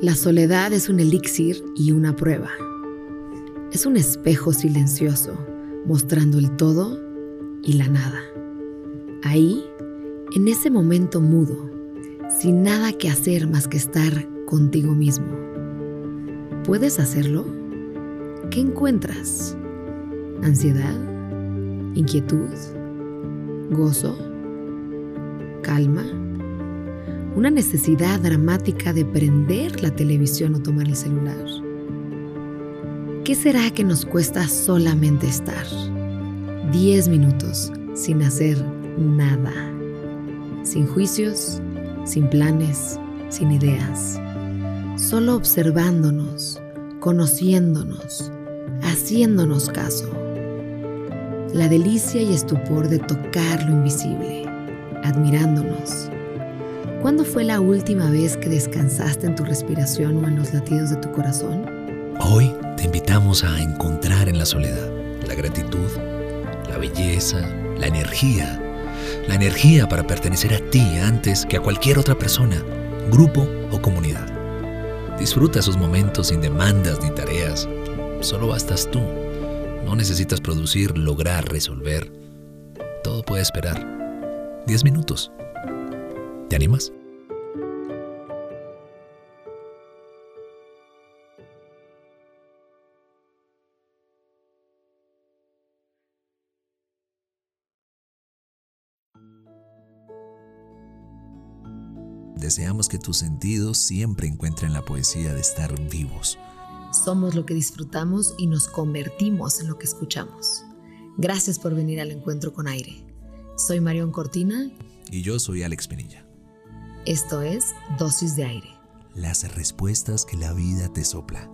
La soledad es un elixir y una prueba. Es un espejo silencioso mostrando el todo y la nada. Ahí, en ese momento mudo, sin nada que hacer más que estar contigo mismo. ¿Puedes hacerlo? ¿Qué encuentras? ¿Ansiedad? ¿Inquietud? ¿Gozo? ¿Calma? ¿Una necesidad dramática de prender la televisión o tomar el celular? ¿Qué será que nos cuesta solamente estar? Diez minutos sin hacer nada. Sin juicios, sin planes, sin ideas. Solo observándonos, conociéndonos, haciéndonos caso. La delicia y estupor de tocar lo invisible, admirándonos. ¿Cuándo fue la última vez que descansaste en tu respiración o en los latidos de tu corazón? Hoy te invitamos a encontrar en la soledad la gratitud, la belleza, la energía. La energía para pertenecer a ti antes que a cualquier otra persona, grupo o comunidad. Disfruta esos momentos sin demandas ni tareas. Solo bastas tú. No necesitas producir, lograr, resolver. Todo puede esperar. Diez minutos. ¿Te animas? Deseamos que tus sentidos siempre encuentren la poesía de estar vivos. Somos lo que disfrutamos y nos convertimos en lo que escuchamos. Gracias por venir al encuentro con aire. Soy Marión Cortina. Y yo soy Alex Pinilla. Esto es Dosis de Aire. Las respuestas que la vida te sopla.